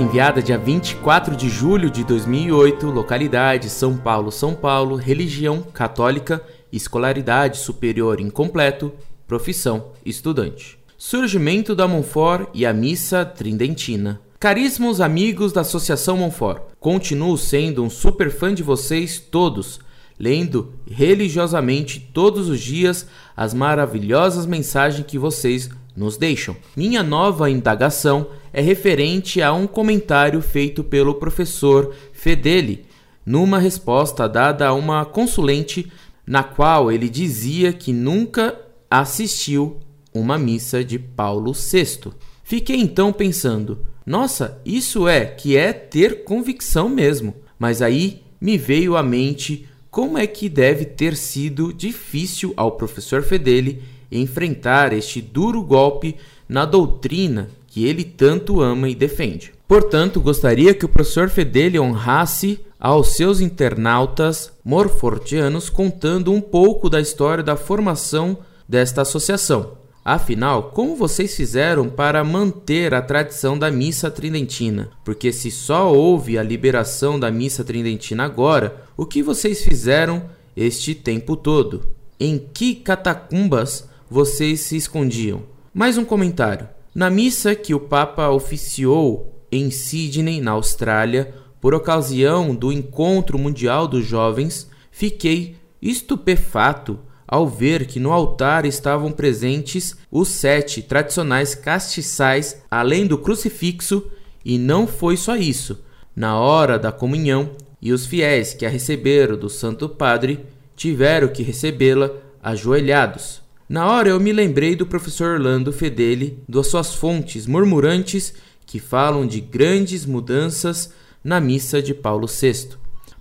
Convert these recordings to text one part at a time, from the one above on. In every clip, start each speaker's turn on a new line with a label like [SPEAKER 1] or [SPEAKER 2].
[SPEAKER 1] enviada dia 24 de julho de 2008, localidade São Paulo, São Paulo, religião católica, escolaridade superior incompleto, profissão estudante. Surgimento da Monfort e a missa tridentina. Caríssimos amigos da Associação Monfort, continuo sendo um super fã de vocês todos, lendo religiosamente todos os dias as maravilhosas mensagens que vocês nos deixam. Minha nova indagação é referente a um comentário feito pelo professor Fedeli numa resposta dada a uma consulente na qual ele dizia que nunca assistiu uma missa de Paulo VI. Fiquei então pensando: nossa, isso é que é ter convicção mesmo. Mas aí me veio à mente como é que deve ter sido difícil ao professor Fedeli enfrentar este duro golpe na doutrina que ele tanto ama e defende. Portanto, gostaria que o professor Fedeli honrasse aos seus internautas morfortianos contando um pouco da história da formação desta associação. Afinal, como vocês fizeram para manter a tradição da missa tridentina? Porque se só houve a liberação da missa tridentina agora, o que vocês fizeram este tempo todo? Em que catacumbas vocês se escondiam? Mais um comentário. Na missa que o Papa oficiou em Sydney, na Austrália, por ocasião do Encontro Mundial dos Jovens, fiquei estupefato ao ver que no altar estavam presentes os sete tradicionais castiçais, além do crucifixo, e não foi só isso. Na hora da comunhão, e os fiéis que a receberam do Santo Padre tiveram que recebê-la ajoelhados. Na hora eu me lembrei do professor Orlando Fedeli, das suas fontes murmurantes que falam de grandes mudanças na missa de Paulo VI.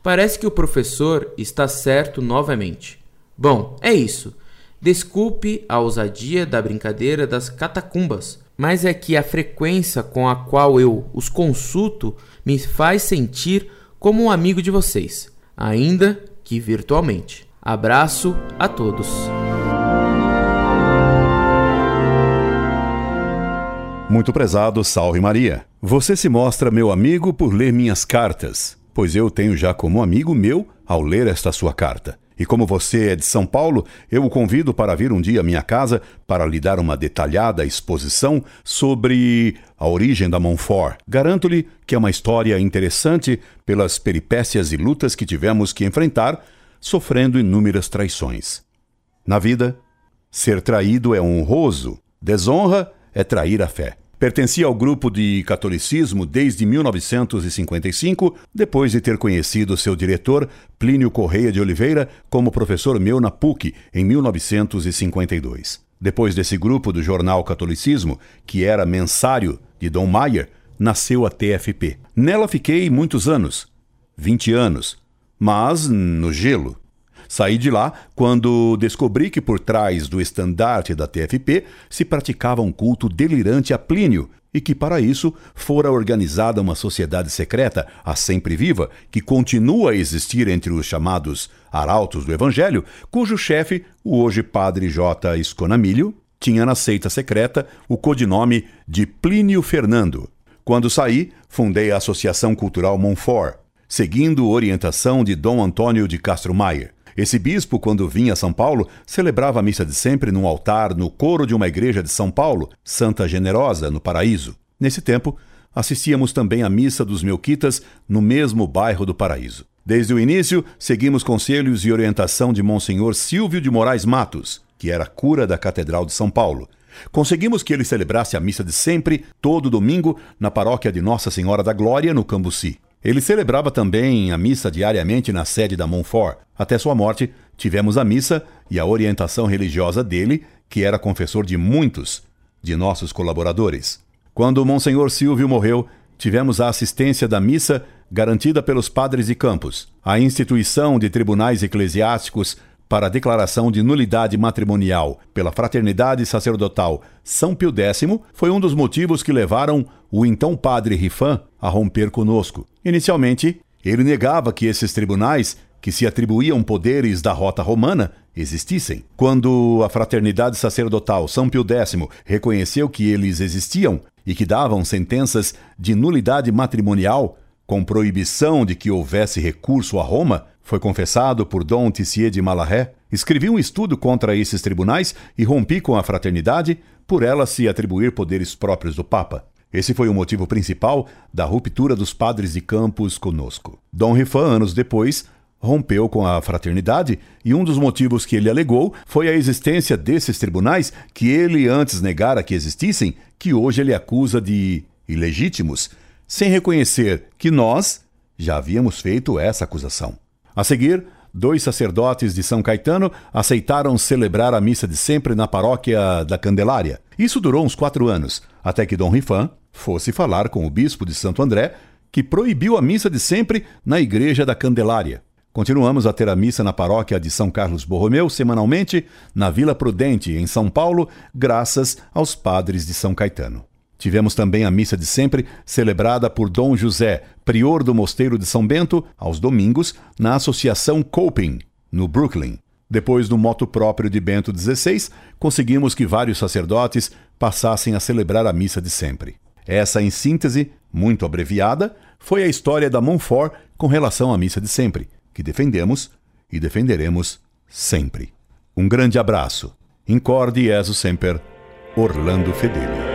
[SPEAKER 1] Parece que o professor está certo novamente. Bom, é isso. Desculpe a ousadia da brincadeira das catacumbas, mas é que a frequência com a qual eu os consulto me faz sentir como um amigo de vocês, ainda que virtualmente. Abraço a todos.
[SPEAKER 2] Muito prezado, salve Maria. Você se mostra meu amigo por ler minhas cartas, pois eu tenho já como amigo meu ao ler esta sua carta. E como você é de São Paulo, eu o convido para vir um dia à minha casa para lhe dar uma detalhada exposição sobre a origem da Montfort. Garanto-lhe que é uma história interessante pelas peripécias e lutas que tivemos que enfrentar, sofrendo inúmeras traições. Na vida, ser traído é honroso, desonra é trair a fé. Pertencia ao grupo de catolicismo desde 1955, depois de ter conhecido seu diretor, Plínio Correia de Oliveira, como professor meu na PUC, em 1952. Depois desse grupo do jornal Catolicismo, que era mensário de Dom Maier, nasceu a TFP. Nela fiquei muitos anos 20 anos mas no gelo. Saí de lá quando descobri que por trás do estandarte da TFP se praticava um culto delirante a Plínio e que para isso fora organizada uma sociedade secreta, a sempre viva, que continua a existir entre os chamados arautos do Evangelho, cujo chefe, o hoje padre J. Esconamilho, tinha na seita secreta o codinome de Plínio Fernando. Quando saí, fundei a Associação Cultural Montfort, seguindo orientação de Dom Antônio de Castro Maier. Esse bispo, quando vinha a São Paulo, celebrava a missa de sempre num altar no coro de uma igreja de São Paulo, Santa Generosa, no Paraíso. Nesse tempo, assistíamos também à missa dos Melquitas no mesmo bairro do Paraíso. Desde o início, seguimos conselhos e orientação de Monsenhor Silvio de Moraes Matos, que era cura da Catedral de São Paulo. Conseguimos que ele celebrasse a missa de sempre, todo domingo, na paróquia de Nossa Senhora da Glória, no Cambuci. Ele celebrava também a missa diariamente na sede da Montfort. Até sua morte, tivemos a missa e a orientação religiosa dele, que era confessor de muitos de nossos colaboradores. Quando Monsenhor Silvio morreu, tivemos a assistência da missa garantida pelos padres de campos. A instituição de tribunais eclesiásticos para a declaração de nulidade matrimonial pela Fraternidade Sacerdotal São Pio X foi um dos motivos que levaram o então padre Rifan a romper conosco. Inicialmente, ele negava que esses tribunais, que se atribuíam poderes da rota romana, existissem. Quando a Fraternidade Sacerdotal São Pio X reconheceu que eles existiam e que davam sentenças de nulidade matrimonial com proibição de que houvesse recurso a Roma, foi confessado por Dom Tissier de Malahé, escrevi um estudo contra esses tribunais e rompi com a fraternidade por ela se atribuir poderes próprios do Papa. Esse foi o motivo principal da ruptura dos padres de Campos conosco. Dom Rifan, anos depois, rompeu com a fraternidade e um dos motivos que ele alegou foi a existência desses tribunais que ele antes negara que existissem, que hoje ele acusa de ilegítimos, sem reconhecer que nós já havíamos feito essa acusação. A seguir, dois sacerdotes de São Caetano aceitaram celebrar a missa de sempre na paróquia da Candelária. Isso durou uns quatro anos, até que Dom Rifan fosse falar com o bispo de Santo André, que proibiu a missa de sempre na igreja da Candelária. Continuamos a ter a missa na paróquia de São Carlos Borromeu semanalmente, na Vila Prudente, em São Paulo, graças aos padres de São Caetano. Tivemos também a missa de sempre, celebrada por Dom José, prior do Mosteiro de São Bento, aos domingos, na Associação Coping, no Brooklyn. Depois do moto próprio de Bento XVI, conseguimos que vários sacerdotes passassem a celebrar a missa de sempre. Essa, em síntese, muito abreviada, foi a história da Montfort com relação à missa de sempre, que defendemos e defenderemos sempre. Um grande abraço. Incorde Jesus Semper, Orlando Fedeli.